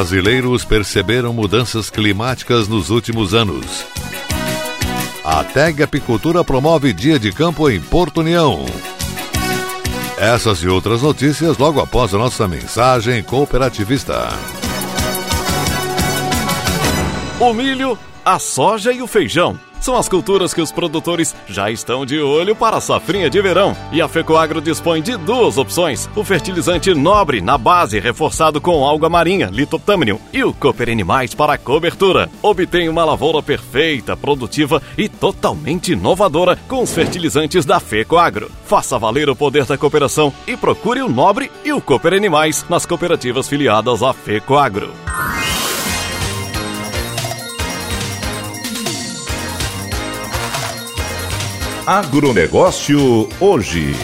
Brasileiros perceberam mudanças climáticas nos últimos anos. A TEG Apicultura promove dia de campo em Porto União. Essas e outras notícias logo após a nossa mensagem cooperativista. O milho, a soja e o feijão são as culturas que os produtores já estão de olho para a safrinha de verão. E a Fecoagro dispõe de duas opções: o fertilizante nobre na base, reforçado com alga marinha, litoptâmino, e o Cooper Animais para cobertura. Obtém uma lavoura perfeita, produtiva e totalmente inovadora com os fertilizantes da Fecoagro. Faça valer o poder da cooperação e procure o Nobre e o Cooper Animais nas cooperativas filiadas à Fecoagro. Agronegócio hoje.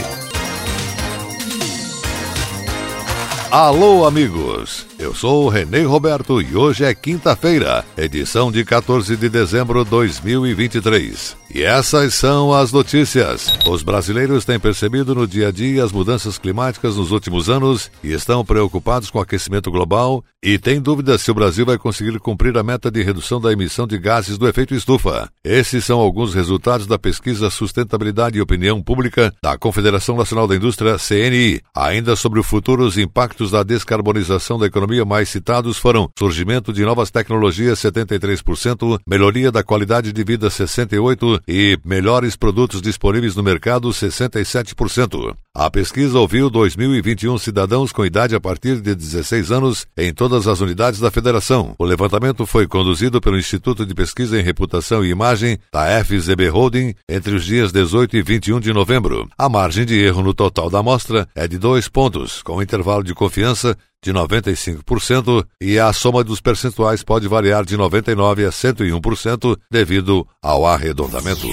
Alô, amigos! Eu sou o Renê Roberto e hoje é quinta-feira, edição de 14 de dezembro de 2023. E essas são as notícias. Os brasileiros têm percebido no dia a dia as mudanças climáticas nos últimos anos e estão preocupados com o aquecimento global e têm dúvidas se o Brasil vai conseguir cumprir a meta de redução da emissão de gases do efeito estufa. Esses são alguns resultados da pesquisa Sustentabilidade e Opinião Pública da Confederação Nacional da Indústria, CNI. Ainda sobre o futuro, os impactos da descarbonização da economia mais citados foram surgimento de novas tecnologias 73%, melhoria da qualidade de vida 68% e melhores produtos disponíveis no mercado 67%. A pesquisa ouviu 2021 cidadãos com idade a partir de 16 anos em todas as unidades da federação. O levantamento foi conduzido pelo Instituto de Pesquisa em Reputação e Imagem da FZB Holding entre os dias 18 e 21 de novembro. A margem de erro no total da amostra é de dois pontos, com intervalo de confiança de 95% e a soma dos percentuais pode variar de 99% a 101% devido ao arredondamento.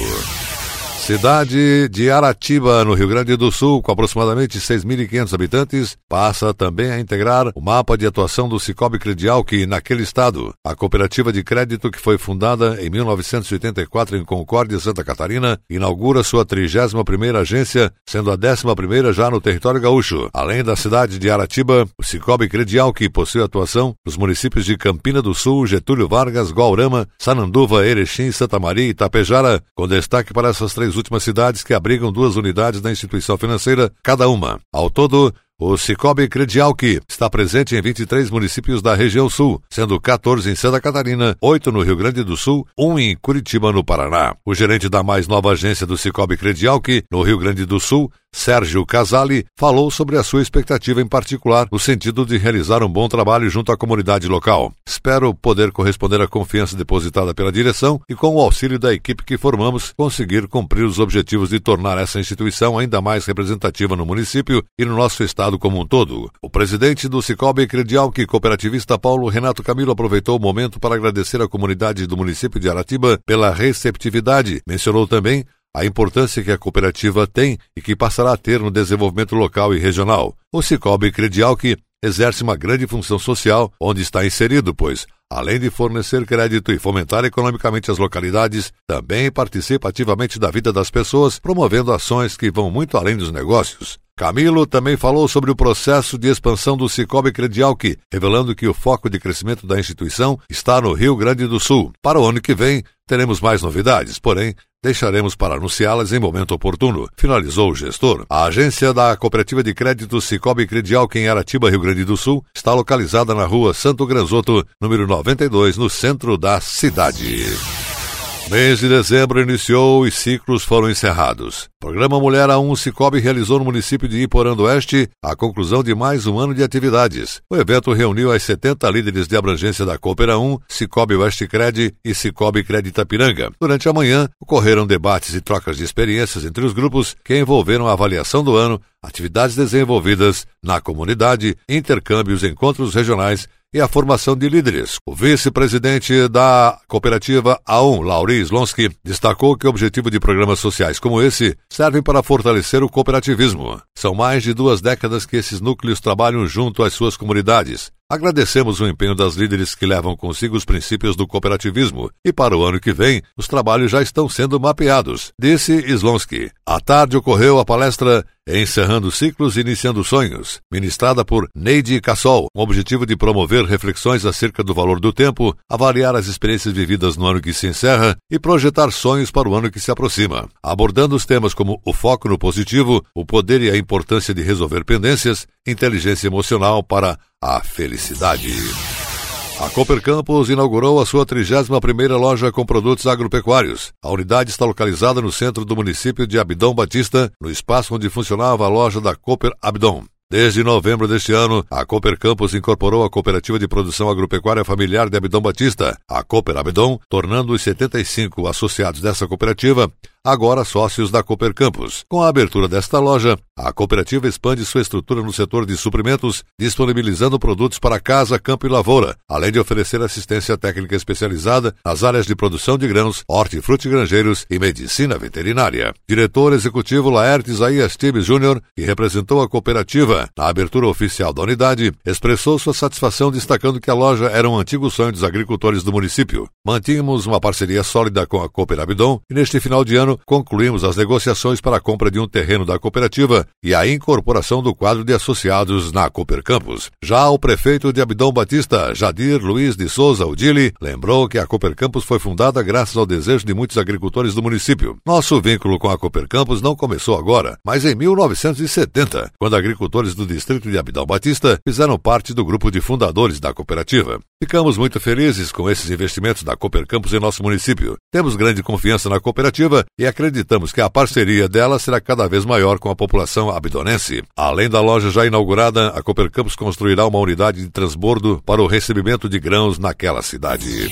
Cidade de Aratiba, no Rio Grande do Sul, com aproximadamente 6.500 habitantes, passa também a integrar o mapa de atuação do Cicobi Credial, que, naquele estado, a cooperativa de crédito que foi fundada em 1984 em Concórdia, Santa Catarina, inaugura sua 31ª agência, sendo a 11ª já no território gaúcho. Além da cidade de Aratiba, o Cicobi Credial, que possui atuação nos municípios de Campina do Sul, Getúlio Vargas, Guaurama, Sananduva, Erechim, Santa Maria e Tapejara, com destaque para essas três últimas cidades que abrigam duas unidades da instituição financeira, cada uma. Ao todo, o Cicobi Credial que está presente em 23 municípios da região sul, sendo 14 em Santa Catarina, 8 no Rio Grande do Sul, 1 em Curitiba, no Paraná. O gerente da mais nova agência do Cicobi Credial que, no Rio Grande do Sul, Sérgio Casali, falou sobre a sua expectativa em particular no sentido de realizar um bom trabalho junto à comunidade local. Espero poder corresponder à confiança depositada pela direção e, com o auxílio da equipe que formamos, conseguir cumprir os objetivos de tornar essa instituição ainda mais representativa no município e no nosso estado como um todo. O presidente do Cicobi Credial, que cooperativista Paulo Renato Camilo aproveitou o momento para agradecer à comunidade do município de Aratiba pela receptividade. Mencionou também a importância que a cooperativa tem e que passará a ter no desenvolvimento local e regional. O Cicobi Credial que exerce uma grande função social onde está inserido, pois, além de fornecer crédito e fomentar economicamente as localidades, também participa ativamente da vida das pessoas, promovendo ações que vão muito além dos negócios. Camilo também falou sobre o processo de expansão do Cicobi Credialc, revelando que o foco de crescimento da instituição está no Rio Grande do Sul. Para o ano que vem, teremos mais novidades, porém, deixaremos para anunciá-las em momento oportuno, finalizou o gestor. A agência da Cooperativa de Crédito Cicobi Credialc em Aratiba, Rio Grande do Sul, está localizada na rua Santo Granzoto, número 92, no centro da cidade. Mês de dezembro iniciou e ciclos foram encerrados. O programa Mulher A1 Cicobi realizou no município de Iporã do Oeste a conclusão de mais um ano de atividades. O evento reuniu as 70 líderes de abrangência da Coopera 1, Cicobi Oeste Cred e Cicobi Cred Itapiranga. Durante a manhã, ocorreram debates e trocas de experiências entre os grupos que envolveram a avaliação do ano, atividades desenvolvidas na comunidade, intercâmbios, encontros regionais e a formação de líderes. O vice-presidente da cooperativa A1, Lauri Slonsky, destacou que o objetivo de programas sociais como esse servem para fortalecer o cooperativismo. São mais de duas décadas que esses núcleos trabalham junto às suas comunidades. Agradecemos o empenho das líderes que levam consigo os princípios do cooperativismo e para o ano que vem os trabalhos já estão sendo mapeados, disse Slonsky. À tarde ocorreu a palestra Encerrando Ciclos e Iniciando Sonhos, ministrada por Neide Cassol, com o objetivo de promover reflexões acerca do valor do tempo, avaliar as experiências vividas no ano que se encerra e projetar sonhos para o ano que se aproxima, abordando os temas como o foco no positivo, o poder e a importância de resolver pendências, inteligência emocional para a felicidade. A Cooper Campus inaugurou a sua 31ª loja com produtos agropecuários. A unidade está localizada no centro do município de Abidão Batista, no espaço onde funcionava a loja da Cooper Abidão. Desde novembro deste ano, a Cooper Campus incorporou a Cooperativa de Produção Agropecuária Familiar de Abidão Batista, a Cooper Abidão, tornando os 75 associados dessa cooperativa agora sócios da Cooper Campus. Com a abertura desta loja, a cooperativa expande sua estrutura no setor de suprimentos, disponibilizando produtos para casa, campo e lavoura, além de oferecer assistência técnica especializada nas áreas de produção de grãos, hortifrutigranjeiros e medicina veterinária. Diretor executivo Laertes Isaías Tibes Júnior, que representou a cooperativa na abertura oficial da unidade, expressou sua satisfação destacando que a loja era um antigo sonho dos agricultores do município. Mantínhamos uma parceria sólida com a Cooper Abidon e neste final de ano ano, concluímos as negociações para a compra de um terreno da cooperativa e a incorporação do quadro de associados na Cooper Campus. Já o prefeito de Abidão Batista, Jadir Luiz de Souza Udili, lembrou que a Cooper Campus foi fundada graças ao desejo de muitos agricultores do município. Nosso vínculo com a Cooper Campus não começou agora, mas em 1970, quando agricultores do distrito de Abidão Batista fizeram parte do grupo de fundadores da cooperativa. Ficamos muito felizes com esses investimentos da Cooper Campus em nosso município. Temos grande confiança na cooperativa e acreditamos que a parceria dela será cada vez maior com a população abidonense. Além da loja já inaugurada, a Cooper Campus construirá uma unidade de transbordo para o recebimento de grãos naquela cidade.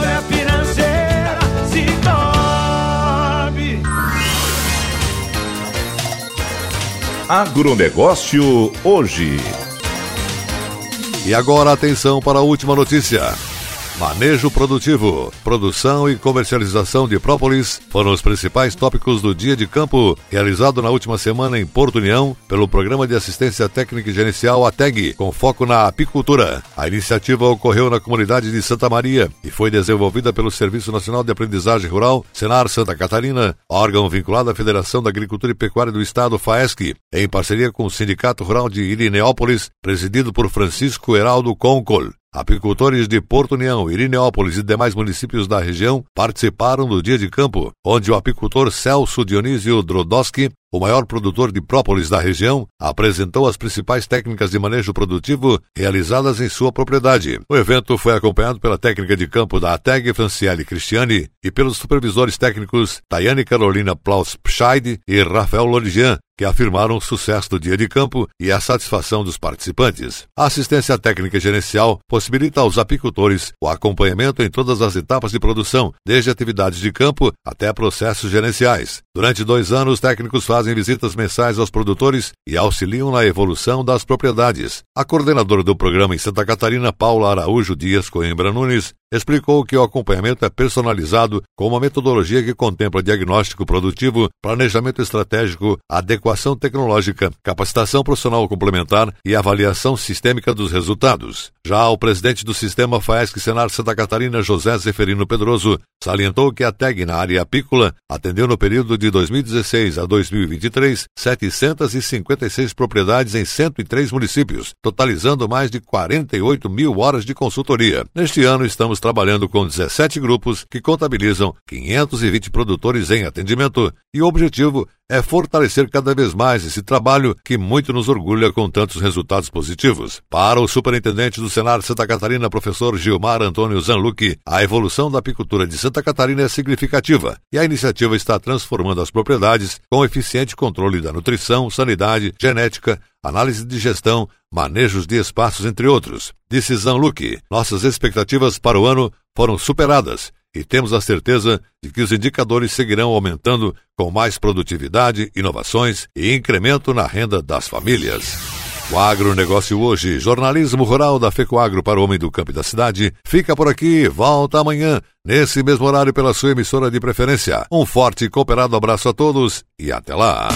Agronegócio hoje. E agora atenção para a última notícia. Manejo produtivo, produção e comercialização de própolis foram os principais tópicos do dia de campo realizado na última semana em Porto União pelo Programa de Assistência Técnica e Gerencial ATEG, com foco na apicultura. A iniciativa ocorreu na comunidade de Santa Maria e foi desenvolvida pelo Serviço Nacional de Aprendizagem Rural, Senar Santa Catarina, órgão vinculado à Federação da Agricultura e Pecuária do Estado, FAESC, em parceria com o Sindicato Rural de Irineópolis, presidido por Francisco Heraldo Concol. Apicultores de Porto União, Irineópolis e demais municípios da região participaram do dia de campo, onde o apicultor Celso Dionísio Drodoski, o maior produtor de própolis da região, apresentou as principais técnicas de manejo produtivo realizadas em sua propriedade. O evento foi acompanhado pela técnica de campo da ATEG Franciele Cristiani e pelos supervisores técnicos Tayane Carolina Plaus Pscheid e Rafael Lorigian, que afirmaram o sucesso do dia de campo e a satisfação dos participantes. A assistência técnica gerencial possibilita aos apicultores o acompanhamento em todas as etapas de produção, desde atividades de campo até processos gerenciais. Durante dois anos, técnicos fazem fazem visitas mensais aos produtores e auxiliam na evolução das propriedades. A coordenadora do programa em Santa Catarina, Paula Araújo Dias Coimbra Nunes, explicou que o acompanhamento é personalizado com uma metodologia que contempla diagnóstico produtivo, planejamento estratégico, adequação tecnológica, capacitação profissional complementar e avaliação sistêmica dos resultados. Já o presidente do sistema FAESC Senar Santa Catarina, José Zeferino Pedroso, salientou que a TEG na área apícola atendeu no período de 2016 a 2023 756 propriedades em 103 municípios, totalizando mais de 48 mil horas de consultoria. Neste ano estamos trabalhando com 17 grupos que contabilizam 520 produtores em atendimento e o objetivo é fortalecer cada vez mais esse trabalho que muito nos orgulha com tantos resultados positivos. Para o superintendente do Senar Santa Catarina, professor Gilmar Antônio Zanlucchi, a evolução da apicultura de Santa Catarina é significativa e a iniciativa está transformando as propriedades com eficiente controle da nutrição, sanidade, genética, análise de gestão, manejos de espaços, entre outros. Disse Zanlucchi, nossas expectativas para o ano foram superadas e temos a certeza de que os indicadores seguirão aumentando com mais produtividade, inovações e incremento na renda das famílias. O agronegócio hoje, jornalismo rural da FECOAGro para o homem do campo e da cidade, fica por aqui, volta amanhã, nesse mesmo horário pela sua emissora de preferência. Um forte e cooperado abraço a todos e até lá!